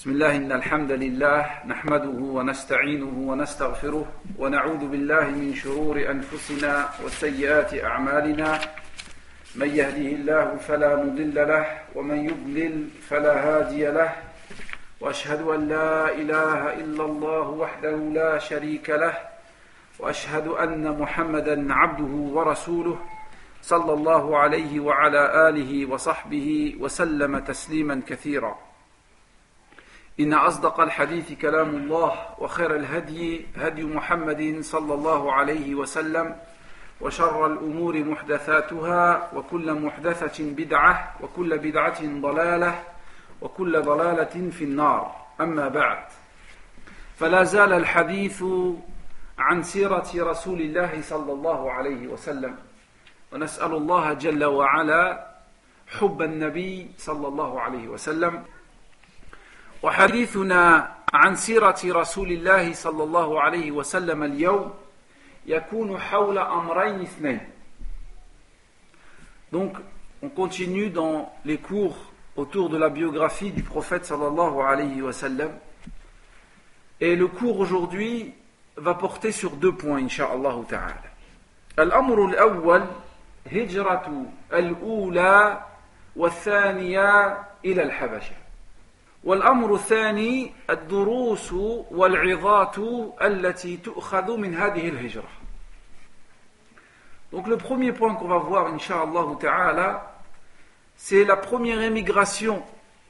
بسم الله إن الحمد لله نحمده ونستعينه ونستغفره ونعوذ بالله من شرور أنفسنا وسيئات أعمالنا. من يهده الله فلا مضل له ومن يضلل فلا هادي له. وأشهد أن لا إله إلا الله وحده لا شريك له. وأشهد أن محمدا عبده ورسوله صلى الله عليه وعلى آله وصحبه وسلم تسليما كثيرا. إن أصدق الحديث كلام الله وخير الهدي هدي محمد صلى الله عليه وسلم وشر الأمور محدثاتها وكل محدثة بدعة وكل بدعة ضلالة وكل ضلالة في النار. أما بعد فلا زال الحديث عن سيرة رسول الله صلى الله عليه وسلم. ونسأل الله جل وعلا حب النبي صلى الله عليه وسلم وحديثنا عن سيرة رسول الله صلى الله عليه وسلم اليوم يكون حول أمرين اثنين Donc, on continue dans les cours autour de la biographie du prophète sallallahu alayhi wa sallam. Et le cours aujourd'hui va porter sur deux points, insha'Allah ta'ala. الأمر الأول هجرة الأولى والثانية إلى الحبشة والأمر الثاني الدروس والعظات التي تؤخذ من هذه الهجرة Donc le premier point qu'on va voir, Inch'Allah Ta'ala, c'est la première émigration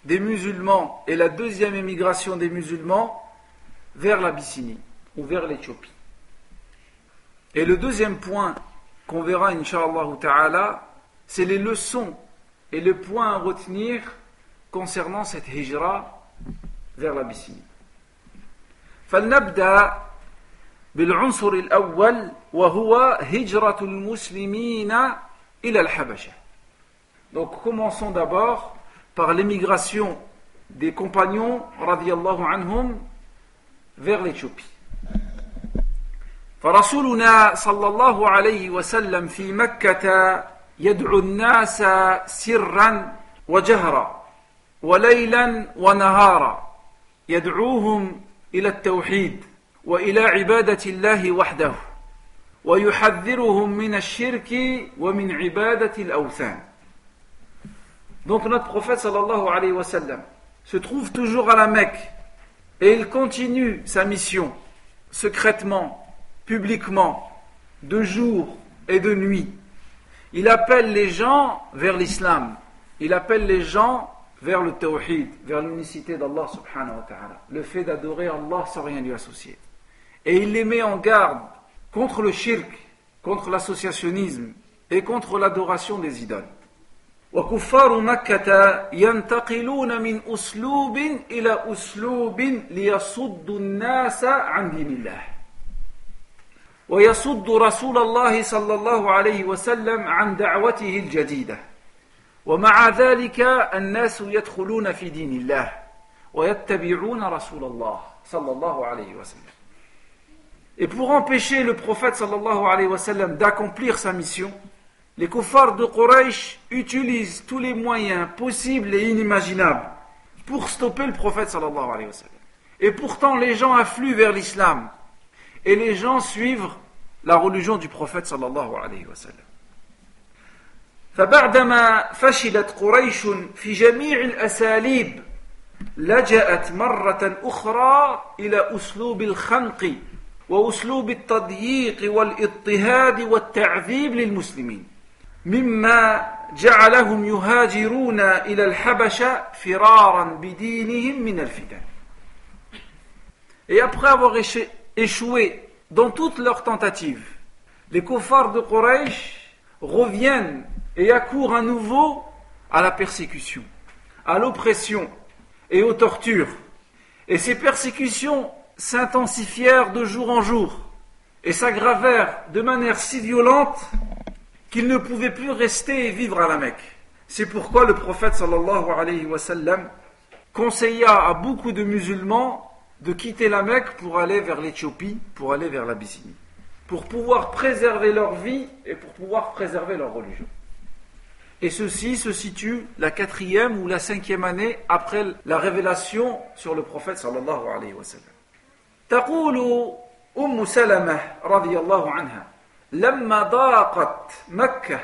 des musulmans et la deuxième émigration des musulmans vers l'Abyssinie ou vers l'Éthiopie. Et le deuxième point qu'on verra, Inch'Allah Ta'ala, c'est les leçons et le point à retenir concernant cette hijra vers l'Abyssinie. فلنبدأ بالعنصر الأول وهو هجرة المسلمين إلى الحبشة. Donc commençons d'abord par l'émigration des compagnons radiallahu anhum vers l'Éthiopie. فرسولنا صلى الله عليه وسلم في مكة يدعو الناس سرا وجهرا وليلا ونهارا يدعوهم الى التوحيد والى عباده الله وحده ويحذرهم من الشرك ومن عباده الاوثان Donc notre prophète sallallahu alayhi wa sallam se trouve toujours à la Mecque et il continue sa mission secrètement, publiquement, de jour et de nuit. Il appelle les gens vers l'islam. Il appelle les gens vers le tawhid, vers l'unicité d'Allah subhanahu wa ta'ala, le fait d'adorer Allah sans rien lui associer. Et il les met en garde contre le shirk, contre l'associationnisme et contre l'adoration des idoles. وكفار مكة ينتقلون من أسلوب إلى أسلوب ليصدوا الناس عن دين الله ويصد رسول الله صلى الله عليه وسلم عن دعوته الجديده ومع ذلك الناس يدخلون في دين الله ويتبعون رسول الله صلى الله عليه وسلم Et pour empêcher le prophète sallallahu alayhi wa sallam d'accomplir sa mission, les kuffars de Quraysh utilisent tous les moyens possibles et inimaginables pour stopper le prophète sallallahu alayhi wa sallam. Et pourtant les gens affluent vers l'islam et les gens suivent la religion du prophète sallallahu alayhi wa sallam. فبعدما فشلت قريش في جميع الأساليب لجأت مرة أخرى إلى أسلوب الخنق وأسلوب التضييق والاضطهاد والتعذيب للمسلمين مما جعلهم يهاجرون إلى الحبشة فرارا بدينهم من الفتن. Et après avoir échoué dans toutes leurs tentatives, les kuffars de Quraysh reviennent et accourt à nouveau à la persécution, à l'oppression et aux tortures. Et ces persécutions s'intensifièrent de jour en jour et s'aggravèrent de manière si violente qu'ils ne pouvaient plus rester et vivre à la Mecque. C'est pourquoi le prophète sallallahu alayhi wa sallam conseilla à beaucoup de musulmans de quitter la Mecque pour aller vers l'Éthiopie, pour aller vers l'Abyssinie, pour pouvoir préserver leur vie et pour pouvoir préserver leur religion. Et ceci se situe la quatrième ou la cinquième année après la révélation sur le prophète sallallahu alayhi wa sallam. تقول أم سلمة رضي الله عنها لما ضاقت مكة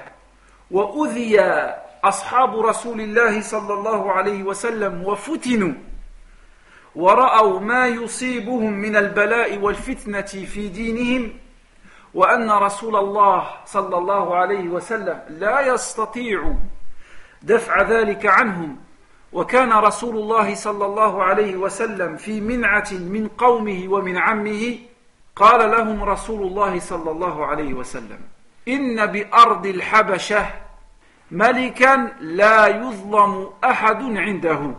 وأذي أصحاب رسول الله صلى الله عليه وسلم وفتنوا ورأوا ما يصيبهم من البلاء والفتنة في دينهم وأن رسول الله صلى الله عليه وسلم لا يستطيع دفع ذلك عنهم. وكان رسول الله صلى الله عليه وسلم في منعة من قومه ومن عمه قال لهم رسول الله صلى الله عليه وسلم إن بأرض الحبشة ملكا لا يظلم أحد عنده.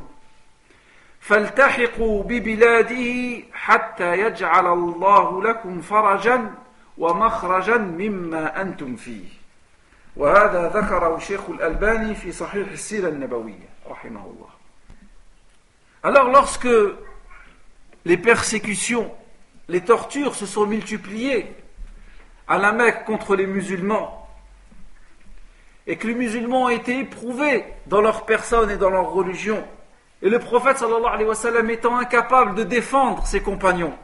فالتحقوا ببلاده حتى يجعل الله لكم فرجا ومخرجا مما أنتم فيه وهذا ذكره الشيخ الألباني في صحيح السيرة النبوية رحمه الله Alors lorsque les persécutions, les tortures se sont multipliées à la Mecque contre les musulmans et que les musulmans ont été éprouvés dans leur personne et dans leur religion et le prophète sallallahu alayhi wa sallam étant incapable de défendre ses compagnons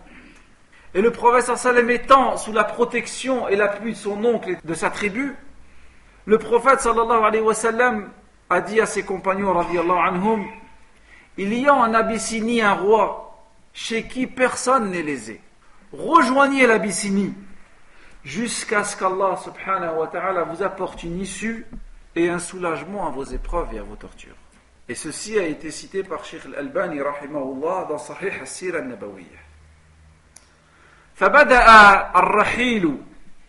et le prophète sallam étant sous la protection et l'appui de son oncle et de sa tribu, le prophète sallallahu alayhi wa sallam a dit à ses compagnons anhum, il y a en Abyssinie un roi chez qui personne n'est lésé. Rejoignez l'Abyssinie jusqu'à ce qu'Allah subhanahu wa ta'ala vous apporte une issue et un soulagement à vos épreuves et à vos tortures. Et ceci a été cité par Sheikh Al-Albani dans Sahih al-Sira al-Nabawiyyah. فبدأ الرحيل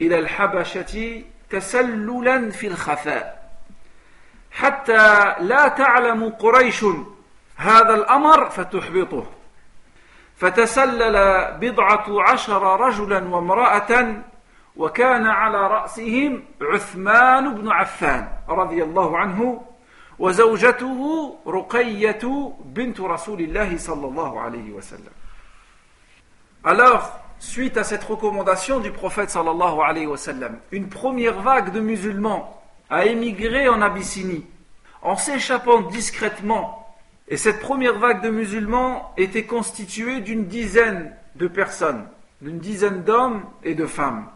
إلى الحبشة تسللا في الخفاء. حتى لا تعلم قريش هذا الأمر فتحبطه. فتسلل بضعة عشر رجلا وامرأة وكان على رأسهم عثمان بن عفان رضي الله عنه وزوجته رقية بنت رسول الله صلى الله عليه وسلم. Alors, suite à cette recommandation du prophète sallallahu alayhi wa sallam, une première vague de musulmans a émigré en Abyssinie en s'échappant discrètement. Et cette première vague de musulmans était constituée d'une dizaine de personnes, d'une dizaine d'hommes et de femmes.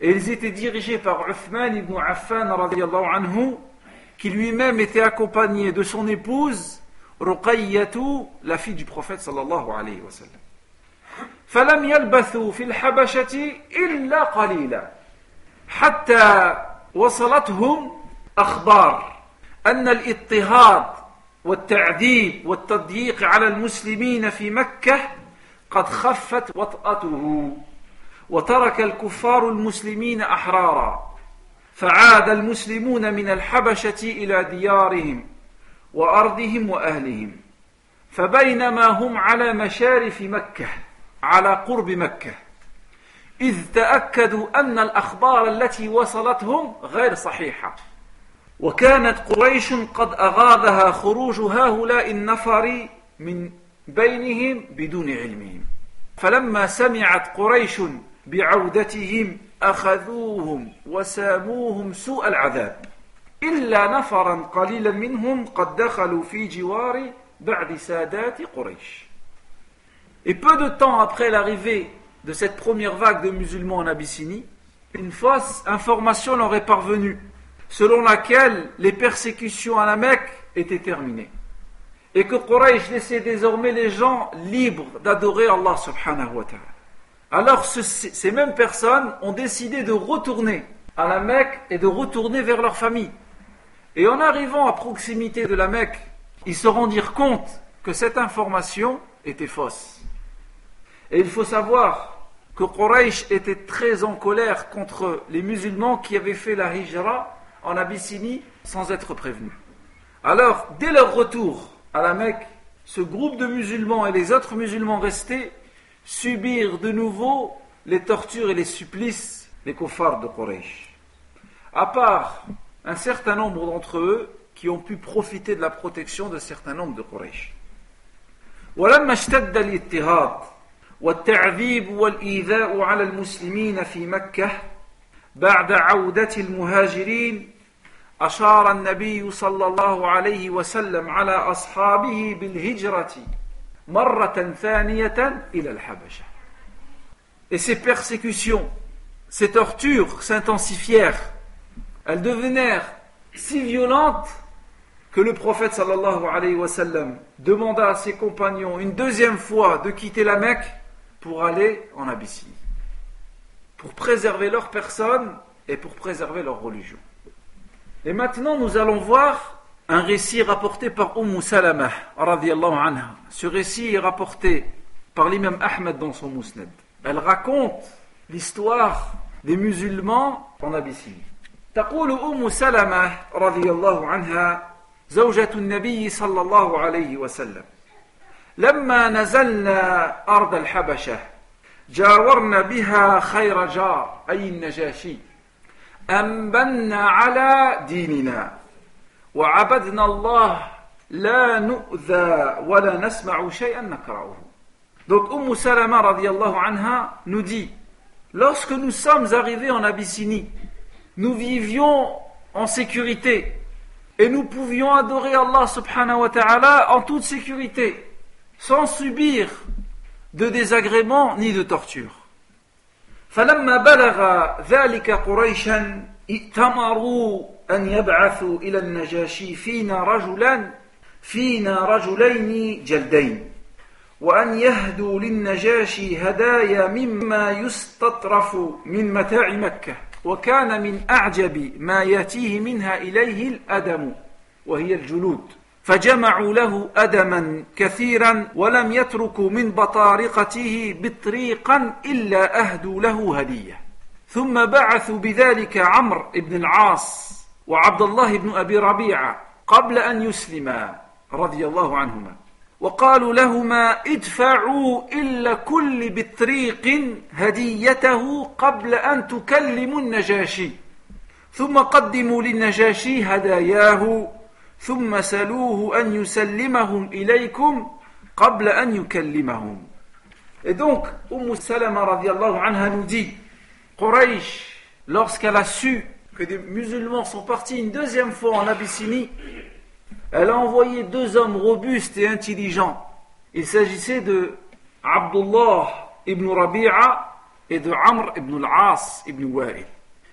Et ils étaient dirigés par Uthman ibn Affan anhu, qui lui-même était accompagné de son épouse Ruqayyatu, la fille du prophète sallallahu alayhi wa sallam. فلم يلبثوا في الحبشة إلا قليلا حتى وصلتهم أخبار أن الاضطهاد والتعذيب والتضييق على المسلمين في مكة قد خفت وطأته وترك الكفار المسلمين أحرارا فعاد المسلمون من الحبشة إلى ديارهم وأرضهم وأهلهم فبينما هم على مشارف مكة. على قرب مكة. إذ تأكدوا أن الأخبار التي وصلتهم غير صحيحة. وكانت قريش قد أغاضها خروج هؤلاء النفر من بينهم بدون علمهم. فلما سمعت قريش بعودتهم أخذوهم وساموهم سوء العذاب. إلا نفرا قليلا منهم قد دخلوا في جوار بعد سادات قريش. Et peu de temps après l'arrivée de cette première vague de musulmans en Abyssinie, une fausse information leur est parvenue, selon laquelle les persécutions à la Mecque étaient terminées. Et que Quraysh laissait désormais les gens libres d'adorer Allah subhanahu wa ta'ala. Alors ces mêmes personnes ont décidé de retourner à la Mecque et de retourner vers leur famille. Et en arrivant à proximité de la Mecque, ils se rendirent compte que cette information était fausse. Et il faut savoir que Quraysh était très en colère contre les musulmans qui avaient fait la hijra en Abyssinie sans être prévenus. Alors, dès leur retour à la Mecque, ce groupe de musulmans et les autres musulmans restés subirent de nouveau les tortures et les supplices des kuffars de Quraysh. À part un certain nombre d'entre eux qui ont pu profiter de la protection de certains nombres de Quraysh. والتعذيب والإيذاء على المسلمين في مكة بعد عودة المهاجرين أشار النبي صلى الله عليه وسلم على أصحابه بالهجرة مرة ثانية إلى الحبشة Et ces persécutions, ces tortures s'intensifièrent. Elles devenèrent si violentes que le prophète sallallahu alayhi wa sallam demanda à ses compagnons une deuxième fois de quitter la Mecque pour aller en Abyssinie, pour préserver leur personne et pour préserver leur religion. Et maintenant, nous allons voir un récit rapporté par Umm Salamah, anha. Ce récit est rapporté par l'imam Ahmed dans son Mousnad. Elle raconte l'histoire des musulmans en Abyssinie. تقول أم سلمة رضي الله عنها زوجة النبي صلى الله عليه وسلم لما نزلنا أرض الحبشة جاورنا بها خير جار أي النجاشي أنبنا على ديننا وعبدنا الله لا نؤذى ولا نسمع شيئا نكرهه Donc Umm Salama radiallahu anha nous dit Lorsque nous sommes arrivés en Abyssinie, nous vivions en sécurité et nous pouvions adorer Allah subhanahu wa ta'ala en toute sécurité, sans subir de désagréments ni de torture. فلما بلغ ذلك قريشا ائتمروا أن يبعثوا إلى النجاشي فينا رجلا فينا رجلين جلدين وأن يهدوا للنجاشي هدايا مما يستطرف من متاع مكة وكان من أعجب ما يأتيه منها إليه الأدم وهي الجلود فجمعوا له أدما كثيرا ولم يتركوا من بطارقته بطريقا إلا أهدوا له هدية. ثم بعثوا بذلك عمرو بن العاص وعبد الله بن أبي ربيعة قبل أن يسلما رضي الله عنهما. وقالوا لهما ادفعوا إلا كل بطريق هديته قبل أن تكلموا النجاشي. ثم قدموا للنجاشي هداياه ثم سلوه أن يسلمهم إليكم قبل أن يكلمهم Et donc, Umm Salama radiallahu anha nous dit, Quraysh, lorsqu'elle a su que des musulmans sont partis une deuxième fois en Abyssinie, elle a envoyé deux hommes robustes et intelligents. Il s'agissait de Abdullah ibn Rabi'a et de Amr ibn al-As ibn Wa'il,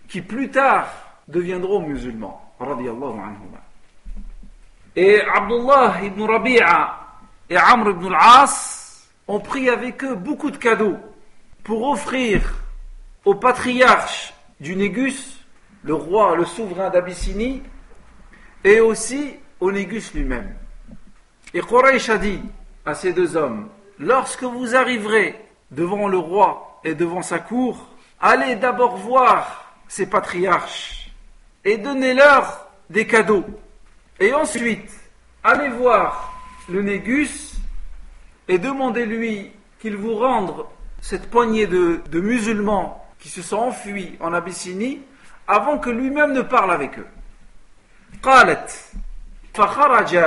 qui plus tard deviendront musulmans. Et Abdullah ibn Rabi'a et Amr ibn al-As ont pris avec eux beaucoup de cadeaux pour offrir au patriarche du Négus, le roi, le souverain d'Abyssinie, et aussi au Négus lui-même. Et Quraysh a dit à ces deux hommes, lorsque vous arriverez devant le roi et devant sa cour, allez d'abord voir ces patriarches et donnez-leur des cadeaux. Et ensuite, allez voir le Négus et demandez-lui qu'il vous rende cette poignée de, de musulmans qui se sont enfuis en Abyssinie avant que lui-même ne parle avec eux. فخرج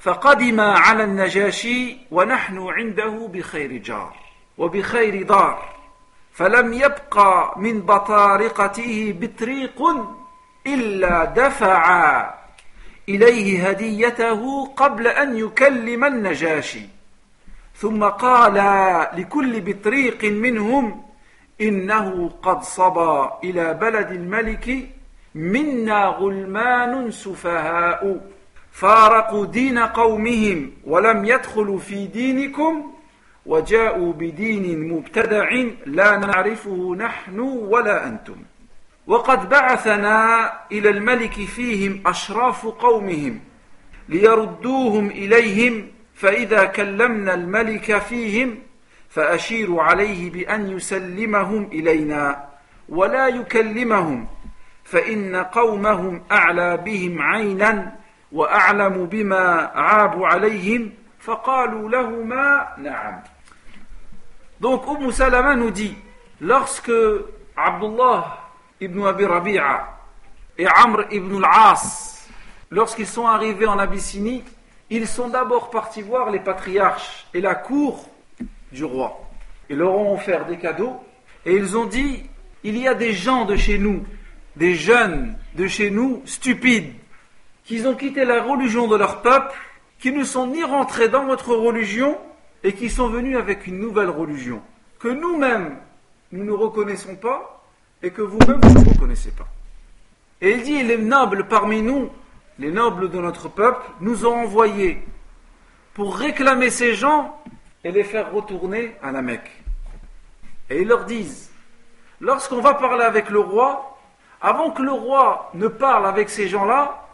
فقدم على النجاشي ونحن عنده بخير جار وبخير دار فلم يبقى من بطارقته بطريق إلا دفع إليه هديته قبل أن يكلم النجاشي ثم قال لكل بطريق منهم إنه قد صبى إلى بلد الملك منا غلمان سفهاء. فارقوا دين قومهم ولم يدخلوا في دينكم وجاءوا بدين مبتدع لا نعرفه نحن ولا أنتم. وقد بعثنا إلى الملك فيهم أشراف قومهم ليردوهم إليهم فإذا كلمنا الملك فيهم فأشيروا عليه بأن يسلمهم إلينا ولا يكلمهم فإن قومهم أعلى بهم عينا وأعلم بما عابوا عليهم فقالوا لهما نعم. Donc أم Salama nous dit, عبد Abdullah ibn Abi Rabi'a et Amr ibn al-As. Lorsqu'ils sont arrivés en Abyssinie ils sont d'abord partis voir les patriarches et la cour du roi. Ils leur ont offert des cadeaux et ils ont dit il y a des gens de chez nous des jeunes de chez nous stupides, qui ont quitté la religion de leur peuple, qui ne sont ni rentrés dans votre religion et qui sont venus avec une nouvelle religion, que nous-mêmes nous ne reconnaissons pas et que vous-même vous ne reconnaissez pas. Et il dit, les nobles parmi nous, les nobles de notre peuple, nous ont envoyés pour réclamer ces gens et les faire retourner à la Mecque. Et ils leur disent, lorsqu'on va parler avec le roi, avant que le roi ne parle avec ces gens-là,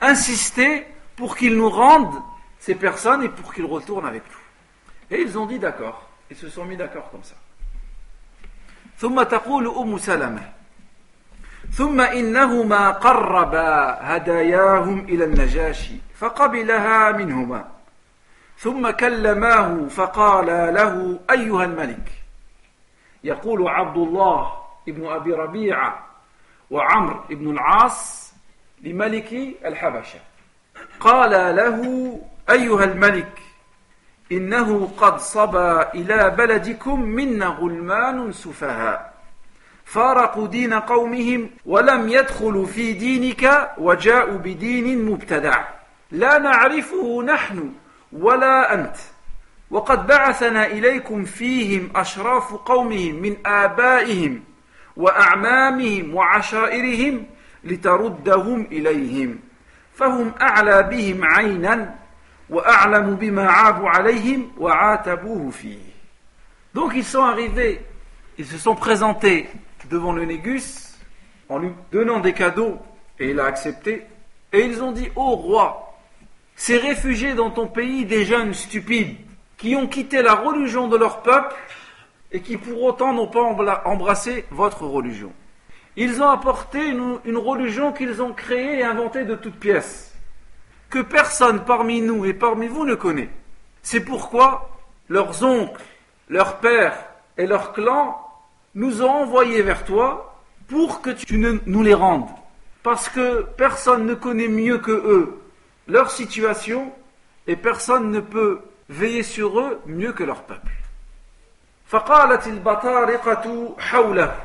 insistez pour qu'ils nous rendent ces personnes et pour qu'ils retournent avec nous. Et ils ont dit d'accord. Ils se sont mis d'accord comme ça. ثم تقول أم سلمة ثم إنهما قربا هداياهم إلى النجاشي فقبلها منهما ثم كلماه فقال له أيها الملك يقول عبد الله ابن أبي ربيعة وعمر بن العاص لملك الحبشة قال له أيها الملك إنه قد صبى إلى بلدكم منا غلمان سفهاء. فارقوا دين قومهم ولم يدخلوا في دينك وجاءوا بدين مبتدع. لا نعرفه نحن ولا أنت. وقد بعثنا إليكم فيهم أشراف قومهم من آبائهم وأعمامهم وعشائرهم لتردهم إليهم. فهم أعلى بهم عينا وأعلم بما عابوا عليهم وعاتبوه فيه Donc ils sont arrivés, ils se sont présentés devant le Négus en lui donnant des cadeaux et il a accepté. Et ils ont dit, ô roi, ces réfugiés dans ton pays des jeunes stupides qui ont quitté la religion de leur peuple et qui pour autant n'ont pas embrassé votre religion. Ils ont apporté une, une religion qu'ils ont créée et inventée de toutes pièces, que personne parmi nous et parmi vous ne connaît. C'est pourquoi leurs oncles, leurs pères et leurs clans nous ont envoyés vers toi pour que tu ne, nous les rendes. Parce que personne ne connaît mieux que eux leur situation et personne ne peut veiller sur eux mieux que leur peuple. فقالت البطارقة حوله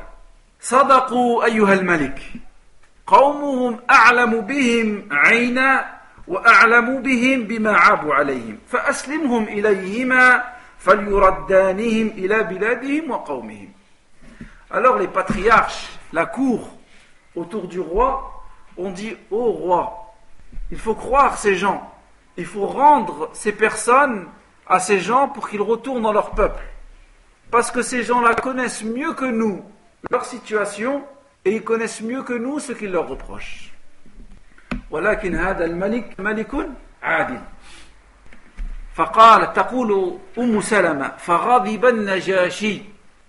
صدقوا أيها الملك قومهم أعلم بهم عينا وأعلم بهم بما عابوا عليهم فأسلمهم إليهما فليردانهم إلى بلادهم وقومهم Alors les patriarches, la cour autour du roi, ont dit Ô roi, il faut croire ces gens, il faut rendre ces personnes à ces gens pour qu'ils retournent dans leur peuple. Parce que ces gens-là connaissent mieux que nous leur situation et ils connaissent mieux que nous ce qu'ils leur reprochent. ولكن هذا الملك ملك عادل. فقال تقول أم سلمة فغضب النجاشي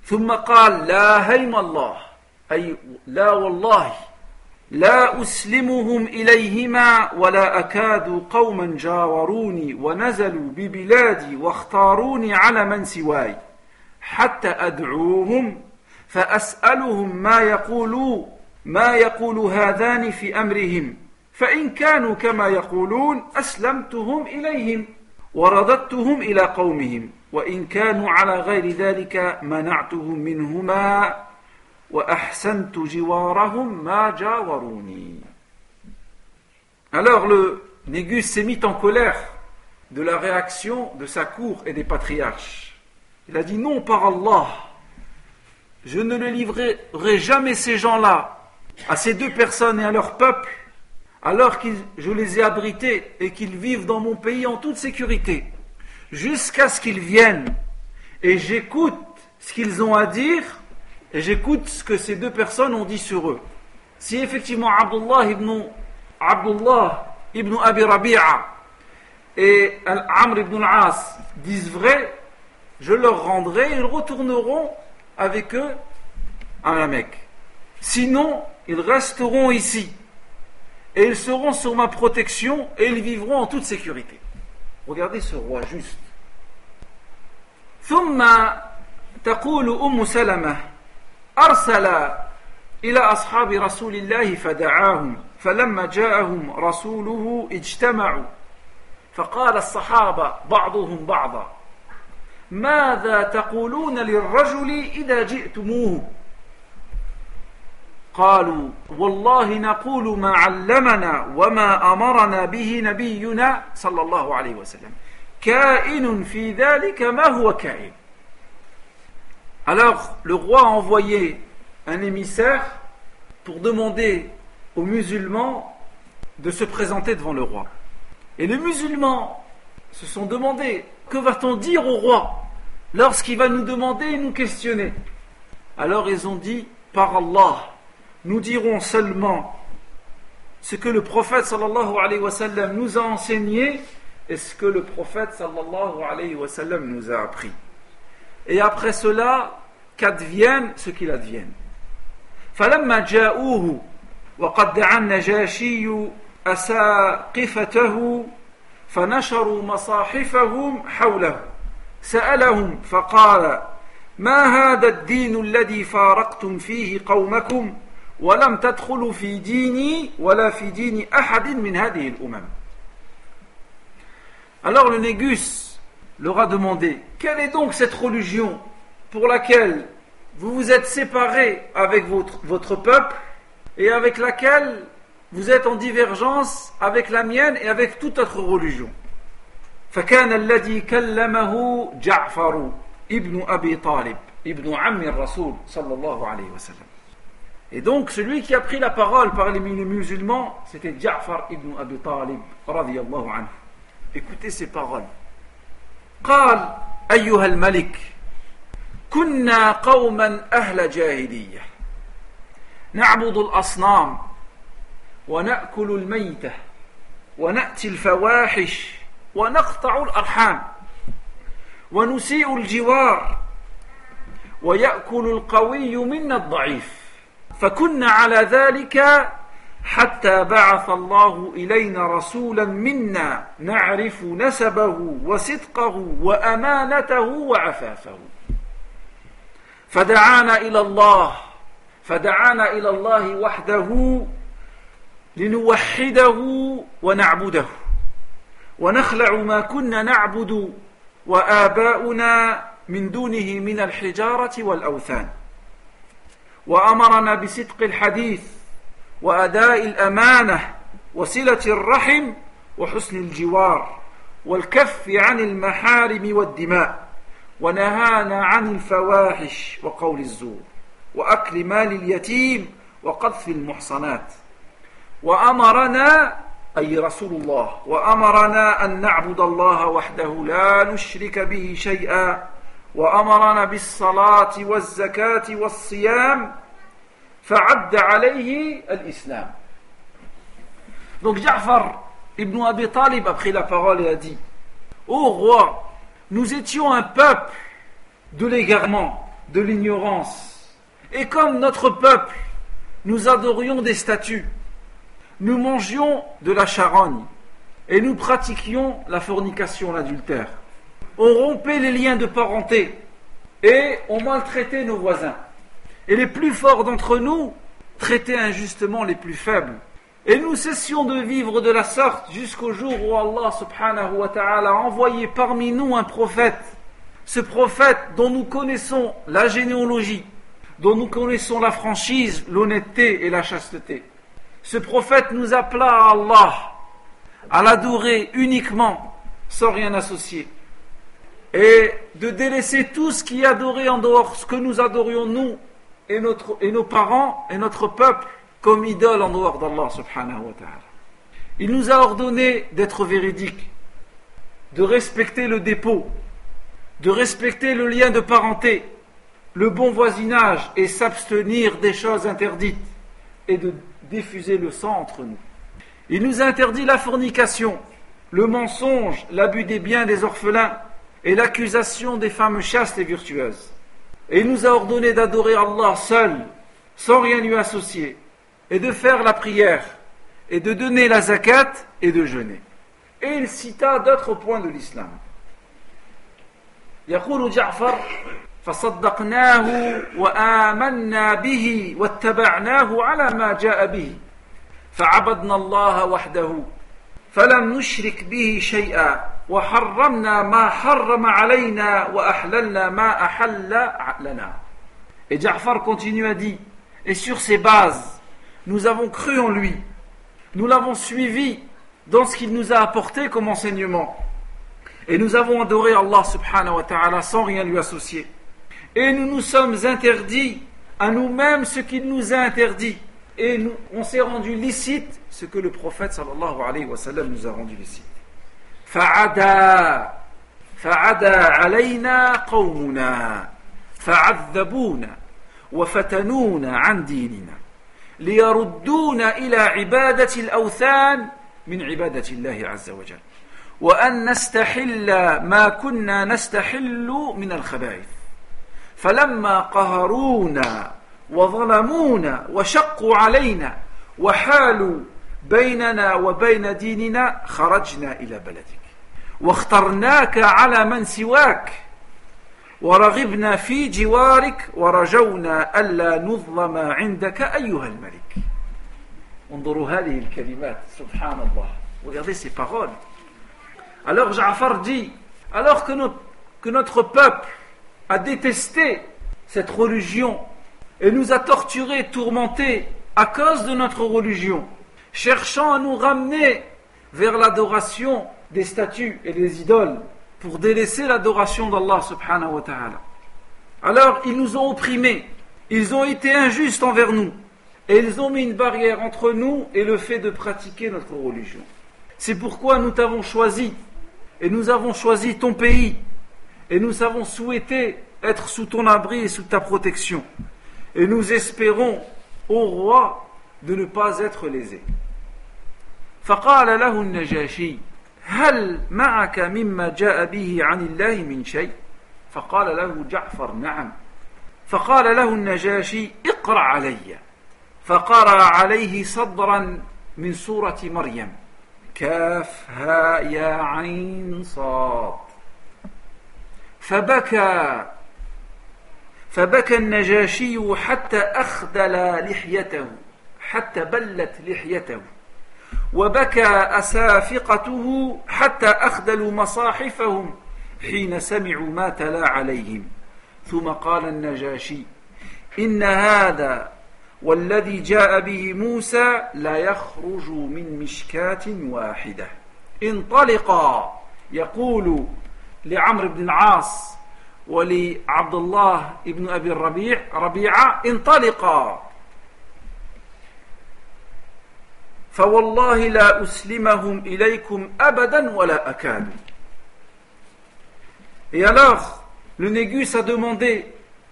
ثم قال لا هيم الله أي لا والله لا أسلمهم إليهما ولا أكاد قوما جاوروني ونزلوا ببلادي واختاروني على من سواي حتى أدعوهم فأسألهم ما يقولوا ما يقول هذان في أمرهم. فإن كانوا كما يقولون أسلمتهم إليهم ورددتهم إلى قومهم وإن كانوا على غير ذلك منعتهم منهما وأحسنت جوارهم ما جاوروني Alors le Négus s'est mis en colère de la réaction de sa cour et des patriarches. Il a dit non par Allah, je ne le livrerai jamais ces gens-là à ces deux personnes et à leur peuple, alors que je les ai abrités et qu'ils vivent dans mon pays en toute sécurité, jusqu'à ce qu'ils viennent et j'écoute ce qu'ils ont à dire et j'écoute ce que ces deux personnes ont dit sur eux. Si effectivement Abdullah ibn, Abdullah ibn Abi Rabi'a et Amr ibn al-As disent vrai, je leur rendrai, ils retourneront avec eux à la Mecque. Sinon, ils resteront ici Et ils seront sur ma protection et ils vivront en toute sécurité. Regardez ce roi juste. ثم تقول أم سلمة أرسل إلى أصحاب رسول الله فدعاهم فلما جاءهم رسوله اجتمعوا فقال الصحابة بعضهم بعضا ماذا تقولون للرجل إذا جئتموه قالوا والله نقول ما علمنا وما أمرنا به نبينا صلى الله عليه وسلم كائن في ذلك ما هو كائن Alors, le roi a envoyé un émissaire pour demander aux musulmans de se présenter devant le roi. Et les musulmans se sont demandé que va-t-on dire au roi lorsqu'il va nous demander et nous questionner Alors ils ont dit par Allah, nous dirons seulement ce que le prophète sallallahu alayhi wa sallam nous a enseigné et ce que le prophète sallallahu alayhi wa sallam nous a appris. Et après cela, qu'advienne ce qu'il advienne. فلما جاءوه وقد دعا النجاشي أساقفته فنشروا مصاحفهم حوله سألهم فقال ما هذا الدين الذي فارقتم فيه قومكم ولم تدخلوا في ديني ولا في دين أحد من هذه الأمم Alors le Négus leur a demandé Quelle est donc cette religion pour laquelle vous vous êtes séparés avec votre, votre peuple et avec laquelle vous êtes en divergence avec la mienne et avec toute autre religion فكان الذي كلمه جعفر ابن أبي طالب ابن عم الرسول صلى الله عليه وسلم Et donc celui qui a pris la parole parmi les musulmans, c'était Ja'far ibn Abi Talib radiyallahu anhu. Écoutez ces paroles. قال أيها الملك كنا قوما أهل جاهلية نعبد الأصنام ونأكل الميتة ونأتي الفواحش ونقطع الأرحام ونسيء الجوار ويأكل القوي منا الضعيف فكنا على ذلك حتى بعث الله إلينا رسولا منا نعرف نسبه وصدقه وأمانته وعفافه. فدعانا إلى الله فدعانا إلى الله وحده لنوحده ونعبده ونخلع ما كنا نعبد وآباؤنا من دونه من الحجارة والأوثان. وأمرنا بصدق الحديث وأداء الأمانة وصلة الرحم وحسن الجوار والكف عن المحارم والدماء ونهانا عن الفواحش وقول الزور وأكل مال اليتيم وقذف المحصنات وأمرنا أي رسول الله وأمرنا أن نعبد الله وحده لا نشرك به شيئا وأمرنا بالصلاة والزكاة والصيام فعد عليه الإسلام Donc Ja'far ibn Abi Talib a pris la parole et a dit Ô roi, nous étions un peuple de l'égarement, de l'ignorance. Et comme notre peuple, nous adorions des statues nous mangions de la charogne et nous pratiquions la fornication, l'adultère. On rompait les liens de parenté et on maltraitait nos voisins. Et les plus forts d'entre nous traitaient injustement les plus faibles. Et nous cessions de vivre de la sorte jusqu'au jour où Allah subhanahu wa ta'ala a envoyé parmi nous un prophète. Ce prophète dont nous connaissons la généalogie, dont nous connaissons la franchise, l'honnêteté et la chasteté. Ce prophète nous appela à Allah, à l'adorer uniquement, sans rien associer, et de délaisser tout ce qui est adoré en dehors, ce que nous adorions nous et, notre, et nos parents et notre peuple comme idole en dehors d'Allah subhanahu wa ta'ala. Il nous a ordonné d'être véridiques, de respecter le dépôt, de respecter le lien de parenté, le bon voisinage et s'abstenir des choses interdites et de diffuser le sang entre nous. Il nous interdit la fornication, le mensonge, l'abus des biens des orphelins et l'accusation des femmes chastes et virtueuses. Et il nous a ordonné d'adorer Allah seul, sans rien lui associer, et de faire la prière, et de donner la zakat et de jeûner. Et il cita d'autres points de l'islam. فصدقناه وآمنا به واتبعناه على ما جاء به فعبدنا الله وحده فلم نشرك به شيئا وحرمنا ما حرم علينا وأحللنا ما أحل لنا Et Ja'far continue à dire Et sur ces bases, nous avons cru en lui. Nous l'avons suivi dans ce qu'il nous a apporté comme enseignement. Et nous avons adoré Allah subhanahu wa ta'ala sans rien lui associer. Et nous nous sommes interdits à nous-mêmes ce qu'il nous a interdit. Et nous, on s'est rendu licite ce que le prophète sallallahu alayhi wa sallam nous a rendu licite. فعدا فعدا علينا قومنا فعذبونا وفتنونا عن ديننا ليردونا إلى عبادة الأوثان من عبادة الله عز وجل. وأن نستحل ما كنا نستحل من الخبائث. فلما قهرونا وظلمونا وشقوا علينا وحالوا بيننا وبين ديننا خرجنا إلى بلدك واخترناك على من سواك ورغبنا في جوارك ورجونا ألا نظلم عندك أيها الملك انظروا هذه الكلمات سبحان الله regardez ces paroles alors Ja'far dit alors que notre, que notre peuple a détesté cette religion et nous a torturés, tourmentés à cause de notre religion, cherchant à nous ramener vers l'adoration des statues et des idoles pour délaisser l'adoration d'Allah subhanahu wa ta'ala. Alors ils nous ont opprimés, ils ont été injustes envers nous, et ils ont mis une barrière entre nous et le fait de pratiquer notre religion. C'est pourquoi nous t'avons choisi, et nous avons choisi ton pays, et nous avons souhaité être sous ton abri et sous ta protection. Et nous espérons, au roi, de ne pas être lésé. هل معك مما جاء به عن الله من شيء؟ فقال له جعفر نعم. فقال له النجاشي اقرأ علي. فقرأ عليه صدرا من سورة مريم. كاف ها يا عين صاد. فبكى. فبكى النجاشي حتى أخدل لحيته حتى بلت لحيته. وبكى أسافقته حتى أخدلوا مصاحفهم حين سمعوا ما تلا عليهم. ثم قال النجاشي إن هذا والذي جاء به موسى لا يخرج من مشكاة واحدة. انطلقا يقول لعمرو بن العاص ولعبد الله بن أبي الربيع ربيعة انطلقا فوالله لا أسلمهم إليكم أبدا ولا أكاد Et alors, le Négus a demandé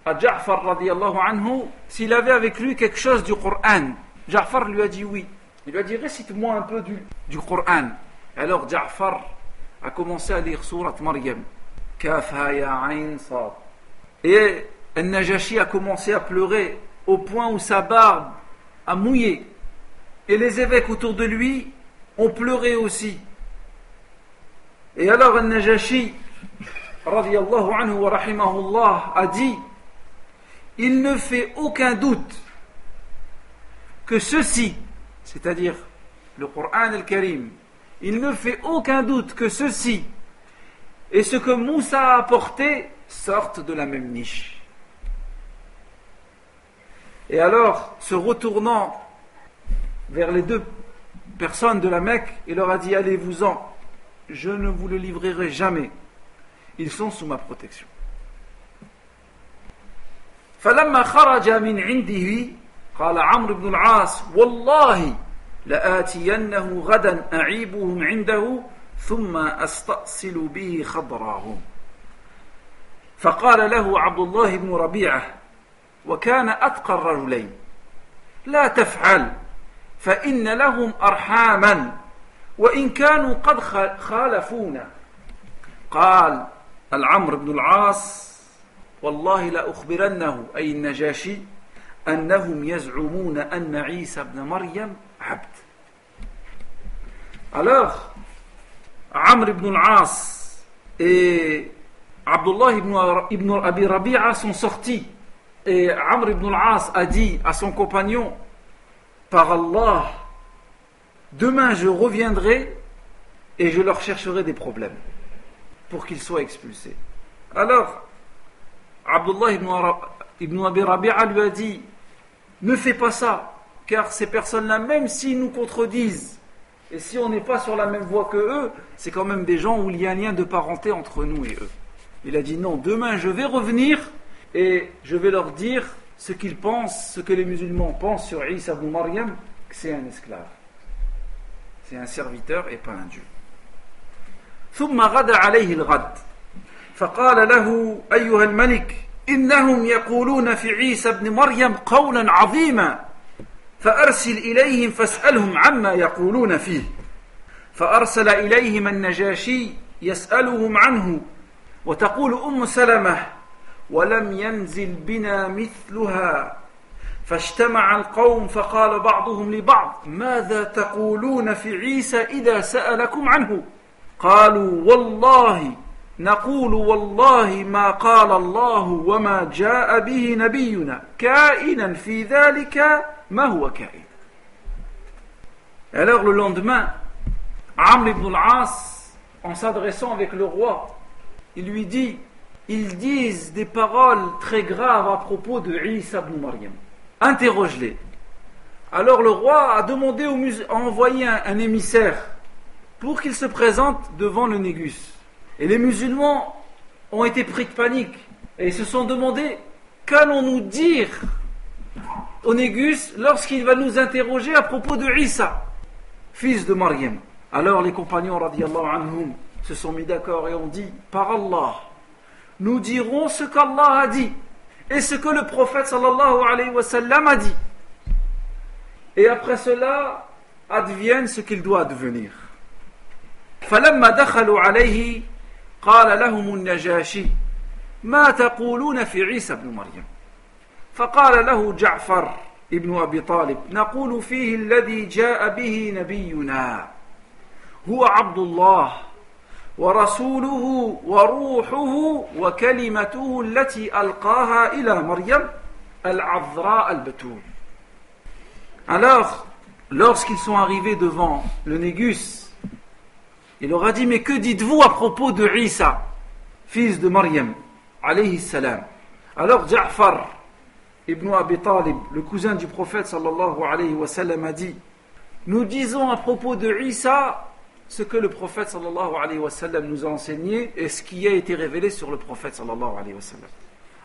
à Ja'far radiallahu anhu s'il avait avec lui quelque chose du Coran. Ja'far lui a dit oui. Il lui a dit récite-moi un peu du, du Coran. Alors Ja'far a commencé à lire surat Maryam. Kaf ya ayn sad. Et Najashi a commencé à pleurer au point où sa barbe a mouillé. Et les évêques autour de lui ont pleuré aussi. Et alors Al-Najashi, anhu wa rahimahullah, a dit Il ne fait aucun doute que ceci, c'est-à-dire le Coran al-Karim, il ne fait aucun doute que ceci et ce que Moussa a apporté sortent de la même niche. Et alors, se retournant vers les deux personnes de la Mecque et leur a dit Allez-vous-en, je ne vous le livrerai jamais. Ils sont sous ma protection. فلما خرج من عنده قال عمرو بن العاص والله لآتينه غدا أعيبهم عنده ثم أستأصل به خضراهم فقال له عبد الله بن ربيعة وكان أتقى الرجلين لا تفعل فإن لهم أرحاما وإن كانوا قد خالفونا قال العمر بن العاص والله لأخبرنه أي النجاشي أنهم يزعمون أن عيسى بن مريم عبد Alors, Amr ibn al-As et Abdullah ibn, ibn Abi Rabi'a sont sortis. Et Amr ibn al-As a dit à son compagnon par Allah, demain je reviendrai et je leur chercherai des problèmes pour qu'ils soient expulsés. Alors, Abdullah ibn, ibn Abi Rabi'a lui a dit ne fais pas ça, car ces personnes-là, même s'ils nous contredisent, et si on n'est pas sur la même voie que eux, c'est quand même des gens où il y a un lien de parenté entre nous et eux. Il a dit non, demain je vais revenir et je vais leur dire ce qu'ils pensent, ce que les musulmans pensent sur Isa ibn Maryam, que c'est un esclave. C'est un serviteur et pas un dieu. ثم غدا عليه الغد فقال له أيها الملك إنهم يقولون في عيسى ابن مريم قولا عظيما فأرسل إليهم فاسألهم عما يقولون فيه فأرسل إليهم النجاشي يسألهم عنه وتقول أم سلمة ولم ينزل بنا مثلها. فاجتمع القوم فقال بعضهم لبعض ماذا تقولون في عيسى إذا سألكم عنه؟ قالوا والله نقول والله ما قال الله وما جاء به نبينا. كائنا في ذلك ما هو كائن. Alors le lendemain, Amr ibn al-As, en s'adressant avec le roi, il lui dit, ils disent des paroles très graves à propos de Isa ibn Maryam. Interroge-les. Alors le roi a demandé au a envoyé un, émissaire pour qu'il se présente devant le Négus. Et les musulmans ont été pris de panique et se sont demandé qu'allons-nous dire au Négus lorsqu'il va nous interroger à propos de Isa, fils de Maryam? Alors les compagnons anhum se sont mis d'accord et ont dit par Allah, nous dirons ce qu'Allah a dit et ce que le prophète sallallahu alayhi wa sallam a dit. Et après cela, advienne ce qu'il doit devenir. فلما دخلوا عليه قال لهم النجاشي ما تقولون في عيسى بن مريم فقال له جعفر ابن ابي طالب نقول فيه الذي جاء به نبينا هو عبد الله ورسوله وروحه وكلمته التي القاها الى مريم العذراء البتول Alors, lorsqu'ils sont arrivés devant le Négus, Il leur a dit, mais que dites-vous à propos de Isa, fils de Maryam, alayhi salam Alors Ja'far ibn Abi Talib, le cousin du prophète sallallahu alayhi wa sallam, a dit, nous disons à propos de Isa ce que le prophète sallallahu alayhi wa sallam nous a enseigné et ce qui a été révélé sur le prophète sallallahu alayhi wa sallam.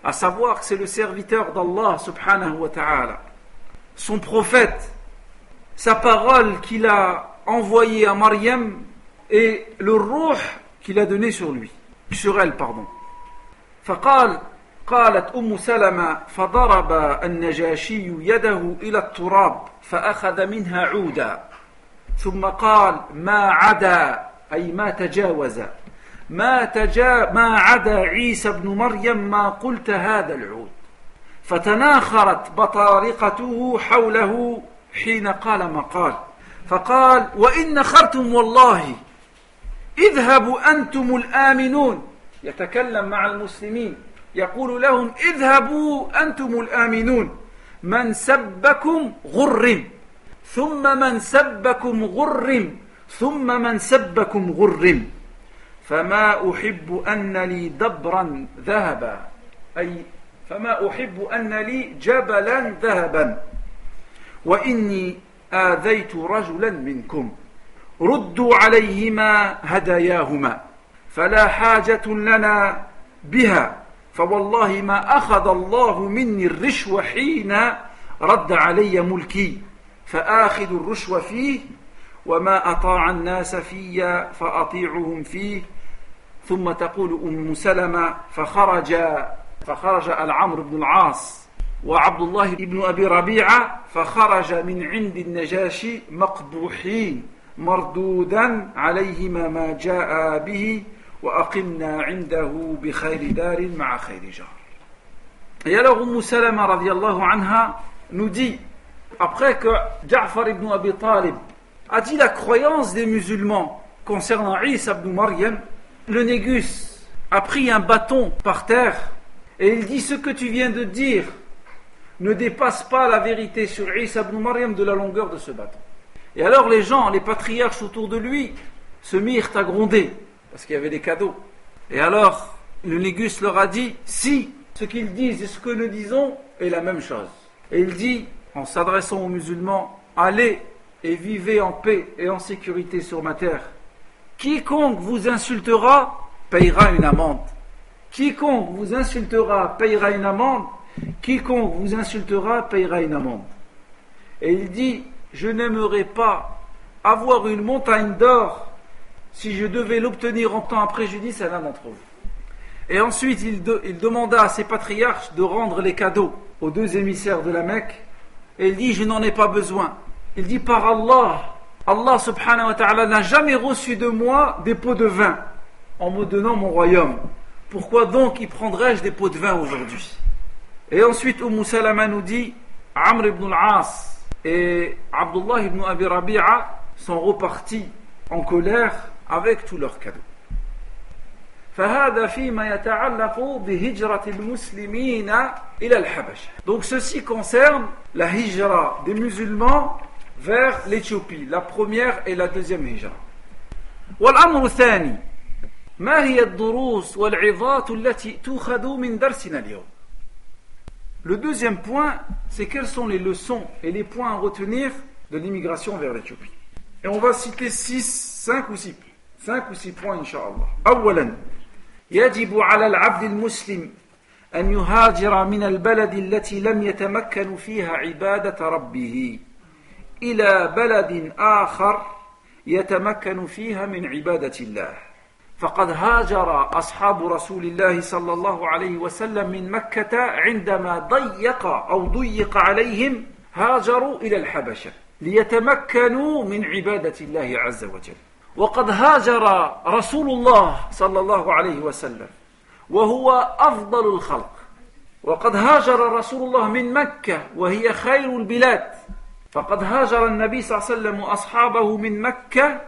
À savoir que c'est le serviteur d'Allah subhanahu wa ta'ala, son prophète, sa parole qu'il a envoyée à Maryam et le ruh qu'il a donné sur lui, sur elle, pardon. فقال قالت أم سلمة فضرب النجاشي يده إلى التراب فأخذ منها عودا ثم قال ما عدا أي ما تجاوز. ما, تجا ما عدا عيسى بن مريم ما قلت هذا العود. فتناخرت بطارقته حوله حين قال ما قال. فقال وإن نخرتم والله اذهبوا أنتم الآمنون. يتكلم مع المسلمين. يقول لهم اذهبوا أنتم الآمنون. من سبكم غرم. ثم من سبكم غرم ثم من سبكم غرم. فما أحب أن لي دبرا ذهبا. أي فما أحب أن لي جبلا ذهبا. وإني آذيت رجلا منكم. ردوا عليهما هداياهما. فلا حاجة لنا بها. فوالله ما أخذ الله مني الرشوة حين رد علي ملكي. فآخذ الرشوة فيه وما أطاع الناس في فأطيعهم فيه. ثم تقول أم سلمة فخرج فخرج العمر بن العاص وعبد الله بن أبي ربيعة فخرج من عند النجاشي مقبوحين مردودا عليهما ما جاء به وأقمنا عنده بخير دار مع خير جار. Et alors Umm Salama radiallahu anha nous après que Ja'far ibn Abi Talib a dit la croyance des musulmans concernant Isa ibn Maryam, le Négus a pris un bâton par terre et il dit ce que tu viens de dire ne dépasse pas la vérité sur Isa ibn Maryam de la longueur de ce bâton. Et alors les gens, les patriarches autour de lui, se mirent à gronder, parce qu'il y avait des cadeaux. Et alors, le Négus leur a dit, si ce qu'ils disent et ce que nous disons est la même chose. Et il dit, en s'adressant aux musulmans, allez et vivez en paix et en sécurité sur ma terre. Quiconque vous insultera payera une amende. Quiconque vous insultera payera une amende. Quiconque vous insultera payera une amende. Et il dit, je n'aimerais pas avoir une montagne d'or si je devais l'obtenir en temps un préjudice à l'un d'entre vous. Et ensuite, il, il, demanda à ses patriarches de rendre les cadeaux aux deux émissaires de la Mecque. Et il dit, je n'en ai pas besoin. Il dit, par Allah, Allah subhanahu wa ta'ala n'a jamais reçu de moi des pots de vin en me donnant mon royaume. Pourquoi donc y prendrais-je des pots de vin aujourd'hui? Et ensuite, Umm Salama nous dit, Amr ibn al-As et Abdullah ibn Abi Rabi'a sont repartis en colère avec tous leurs cadeaux. Donc ceci concerne la hijra des musulmans vers l'Éthiopie, la première et la deuxième hijra. والأمر الثاني ما هي الدروس والعظات التي تؤخذ من درسنا اليوم Le deuxième point, c'est quelles sont les leçons et les points à retenir de l'immigration vers l'Éthiopie. Et on va citer 6, 5 ou 6 5 ou 6 points, Inch'Allah. أولا يجب على العبد المسلم أن يهاجر من البلد التي لم يتمكن فيها عبادة ربه إلى بلد آخر يتمكن فيها من عبادة الله. فقد هاجر أصحاب رسول الله صلى الله عليه وسلم من مكة عندما ضيق أو ضيق عليهم هاجروا إلى الحبشة ليتمكنوا من عبادة الله عز وجل. وقد هاجر رسول الله صلى الله عليه وسلم وهو أفضل الخلق. وقد هاجر رسول الله من مكة وهي خير البلاد. فقد هاجر النبي صلى الله عليه وسلم وأصحابه من مكة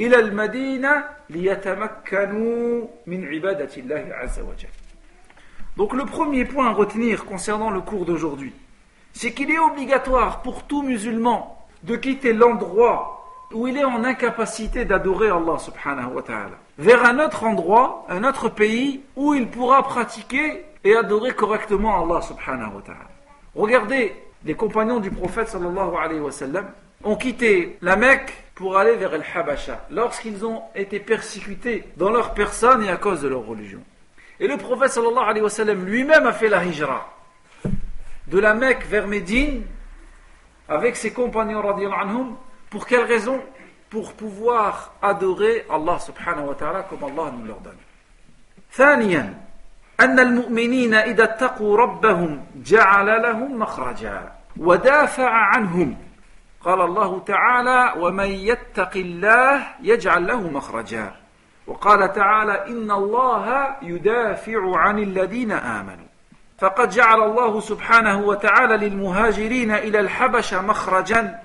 إلى المدينة ليتمكنوا من عبادة الله عز وجل. Donc le premier point à retenir concernant le cours d'aujourd'hui, c'est qu'il est obligatoire pour tout musulman de quitter l'endroit où il est en incapacité d'adorer Allah subhanahu wa ta'ala, vers un autre endroit, un autre pays, où il pourra pratiquer et adorer correctement Allah subhanahu wa ta'ala. Regardez, les compagnons du prophète sallallahu alayhi wa sallam ont quitté la Mecque pour aller vers el Habasha, lorsqu'ils ont été persécutés dans leur personne et à cause de leur religion. Et le prophète sallallahu alayhi wa sallam lui-même a fait la hijra de la Mecque vers Médine avec ses compagnons anhum pour quelle raison Pour pouvoir adorer Allah subhanahu wa ta'ala comme Allah nous l'ordonne. ثانيا أن المؤمنين إذا اتقوا ربهم جعل لهم مخرجا ودافع عنهم قال الله تعالى ومن يتق الله يجعل له مخرجا وقال تعالى إن الله يدافع عن الذين آمنوا فقد جعل الله سبحانه وتعالى للمهاجرين إلى الحبش مخرجا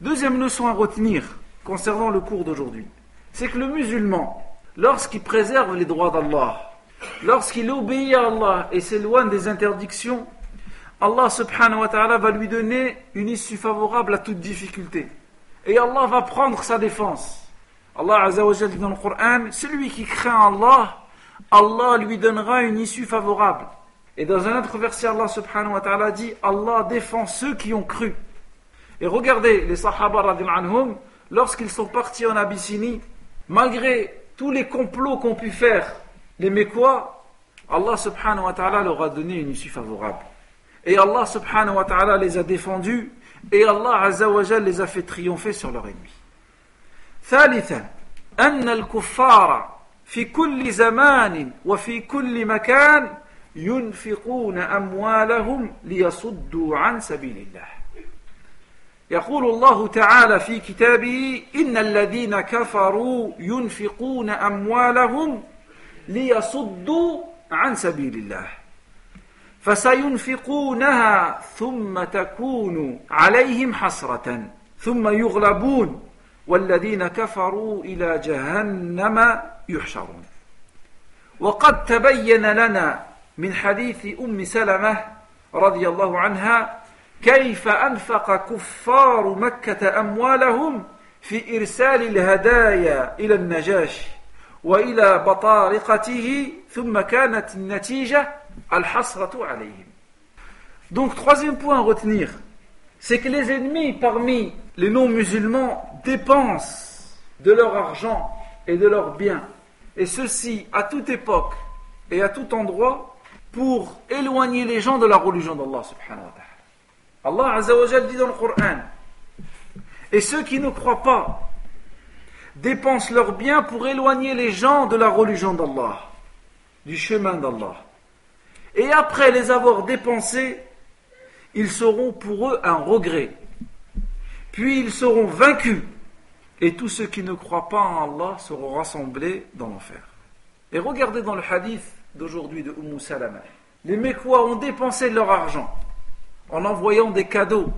Deuxième leçon à retenir concernant le cours d'aujourd'hui, c'est que le musulman, lorsqu'il préserve les droits d'Allah, lorsqu'il obéit à Allah et s'éloigne des interdictions, Allah subhanahu wa ta'ala va lui donner une issue favorable à toute difficulté. Et Allah va prendre sa défense. Allah azza wa dit dans le Coran, celui qui craint Allah, Allah lui donnera une issue favorable. Et dans un autre verset, Allah subhanahu wa ta'ala dit Allah défend ceux qui ont cru. Et regardez les Sahaba anhum, lorsqu'ils sont partis en Abyssinie, malgré tous les complots qu'ont pu faire les Mécois, Allah subhanahu wa ta'ala leur a donné une issue favorable. Et Allah subhanahu wa ta'ala les a défendus et Allah azza wa les a fait triompher sur leurs ennemis. ثالثا أن الكفار في كل زمان وفي كل مكان ينفقون أموالهم ليصدوا عن سبيل الله. يقول الله تعالى في كتابه إن الذين كفروا ينفقون أموالهم ليصدوا عن سبيل الله. فسينفقونها ثم تكون عليهم حسرة ثم يغلبون. والذين كفروا إلى جهنم يحشرون. وقد تبين لنا من حديث أم سلمة رضي الله عنها كيف أنفق كفار مكة أموالهم في إرسال الهدايا إلى النجاشي وإلى بطارقته ثم كانت النتيجة al-hasratu alayhim. Donc, troisième point à retenir, c'est que les ennemis parmi les non-musulmans dépensent de leur argent et de leurs biens, et ceci à toute époque et à tout endroit, pour éloigner les gens de la religion d'Allah subhanahu wa ta'ala. Allah azza dit dans le Coran, et ceux qui ne croient pas dépensent leurs biens pour éloigner les gens de la religion d'Allah, du chemin d'Allah. Et après les avoir dépensés, ils seront pour eux un regret. Puis ils seront vaincus. Et tous ceux qui ne croient pas en Allah seront rassemblés dans l'enfer. Et regardez dans le hadith d'aujourd'hui de Umm Salama. Les Mécois ont dépensé leur argent en envoyant des cadeaux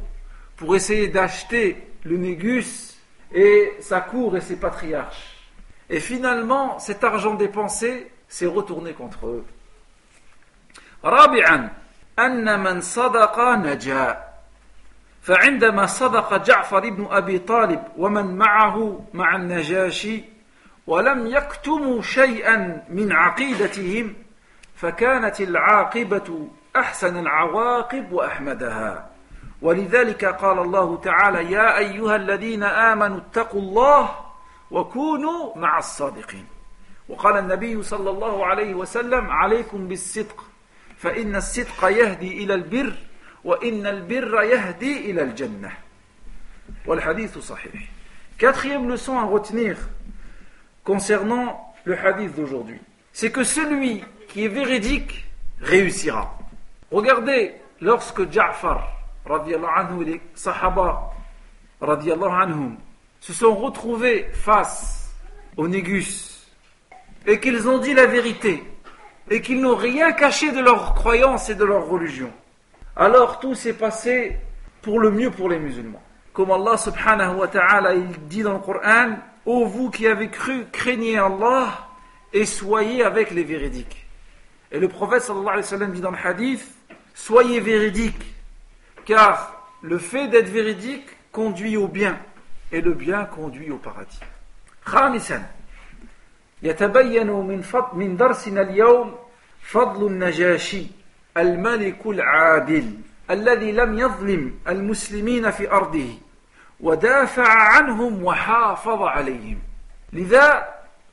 pour essayer d'acheter le Négus et sa cour et ses patriarches. Et finalement, cet argent dépensé s'est retourné contre eux. رابعا أن من صدق نجا فعندما صدق جعفر بن أبي طالب ومن معه مع النجاشي ولم يكتموا شيئا من عقيدتهم فكانت العاقبة أحسن العواقب وأحمدها. ولذلك قال الله تعالى يا أيها الذين آمنوا اتقوا الله وكونوا مع الصادقين وقال النبي صلى الله عليه وسلم عليكم بالصدق فإن الصدق يهدي إلى البر وإن البر يهدي إلى الجنة والحديث صحيح. Quatrième leçon à retenir concernant le hadith d'aujourd'hui, c'est que celui qui est véridique réussira. Regardez, lorsque Ja'far, anhu, les Sahaba, anhum, se sont retrouvés face au Négus et qu'ils ont dit la vérité et qu'ils n'ont rien caché de leur croyance et de leur religion, alors tout s'est passé pour le mieux pour les musulmans. Comme Allah subhanahu wa ta'ala dit dans le Coran, Ô vous qui avez cru, craignez Allah et soyez avec les véridiques. Et le prophète sallallahu alayhi wa sallam dit dans le hadith, soyez véridiques, car le fait d'être véridique conduit au bien, et le bien conduit au paradis. خامسا يتبين من فضل من درسنا اليوم فضل النجاشي الملك العادل الذي لم يظلم المسلمين في أرضه ودافع عنهم وحافظ عليهم لذا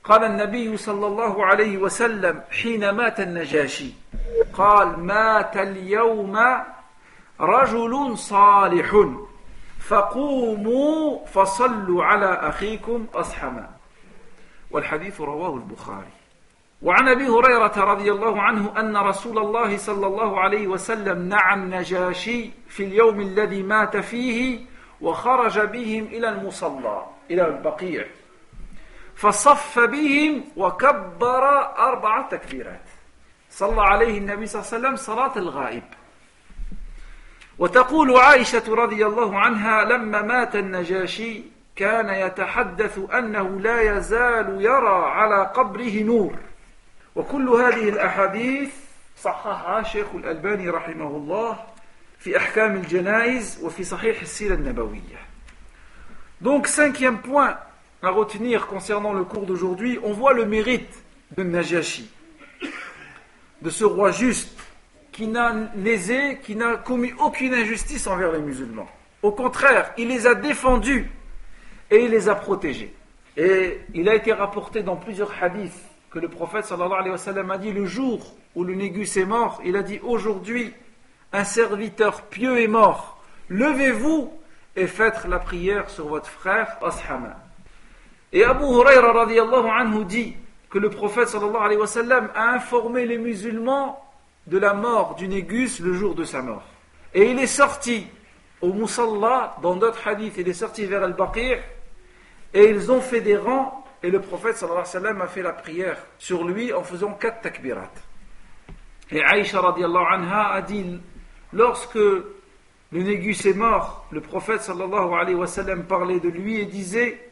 قال النبي صلى الله عليه وسلم حين مات النجاشي قال مات اليوم رجل صالح فقوموا فصلوا على أخيكم أصحما. والحديث رواه البخاري. وعن أبي هريرة رضي الله عنه أن رسول الله صلى الله عليه وسلم نعى النجاشي في اليوم الذي مات فيه وخرج بهم إلى المصلى إلى البقيع. فصف بهم وكبر أربع تكبيرات. صلى عليه النبي صلى الله عليه وسلم صلاة الغائب. وتقول عائشة رضي الله عنها لما مات النجاشي كان يتحدث أنه لا يزال يرى على قبره نور. وكل هذه الأحاديث صححها شيخ الألباني رحمه الله في أحكام الجنائز وفي صحيح السيرة النبوية. Donc, cinquième point à retenir concernant le cours d'aujourd'hui, on voit le mérite de Najashi, de ce roi juste qui n'a lésé, qui n'a commis aucune injustice envers les musulmans. Au contraire, il les a défendus et il les a protégés. Et il a été rapporté dans plusieurs hadiths que le prophète sallallahu alayhi wa a dit le jour où le Négus est mort, il a dit aujourd'hui, un serviteur pieux est mort, levez-vous et faites la prière sur votre frère Ashama. Et Abu Huraira radiallahu anhu dit que le prophète sallallahu alayhi wa sallam a informé les musulmans de la mort du Négus le jour de sa mort. Et il est sorti au Musalla, dans d'autres hadiths, il est sorti vers Al-Baqir, et ils ont fait des rangs et le prophète sallallahu alayhi wa sallam a fait la prière sur lui en faisant quatre takbirat. Et Aïcha radiallahu anha a dit lorsque le Négus est mort, le prophète sallallahu alayhi wa sallam parlait de lui et disait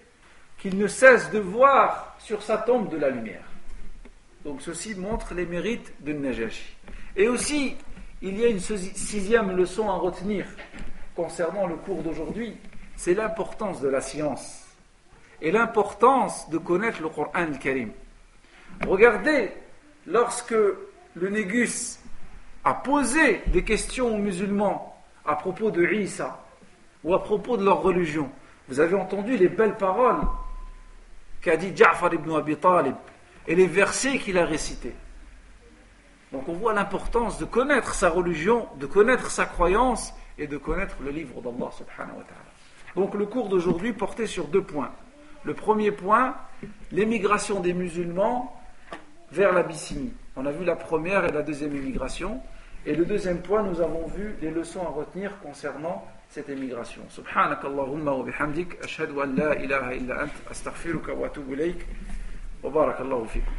qu'il ne cesse de voir sur sa tombe de la lumière. Donc ceci montre les mérites de Najashi. Et aussi, il y a une sixième leçon à retenir concernant le cours d'aujourd'hui, c'est l'importance de la science et l'importance de connaître le Coran Karim. Regardez, lorsque le Négus a posé des questions aux musulmans à propos de Isa ou à propos de leur religion. Vous avez entendu les belles paroles qu'a dit Ja'far ibn Abi Talib et les versets qu'il a récités. Donc on voit l'importance de connaître sa religion, de connaître sa croyance et de connaître le livre d'Allah subhanahu wa ta'ala. Donc le cours d'aujourd'hui portait sur deux points. Le premier point, l'émigration des musulmans vers l'Abyssinie. On a vu la première et la deuxième émigration. Et le deuxième point, nous avons vu les leçons à retenir concernant cette émigration. Subhanak Allahumma wa bihamdik, ashhadu an la ilaha illa ant, astaghfiruka wa atubu ilayk, wa barakallahu fikum.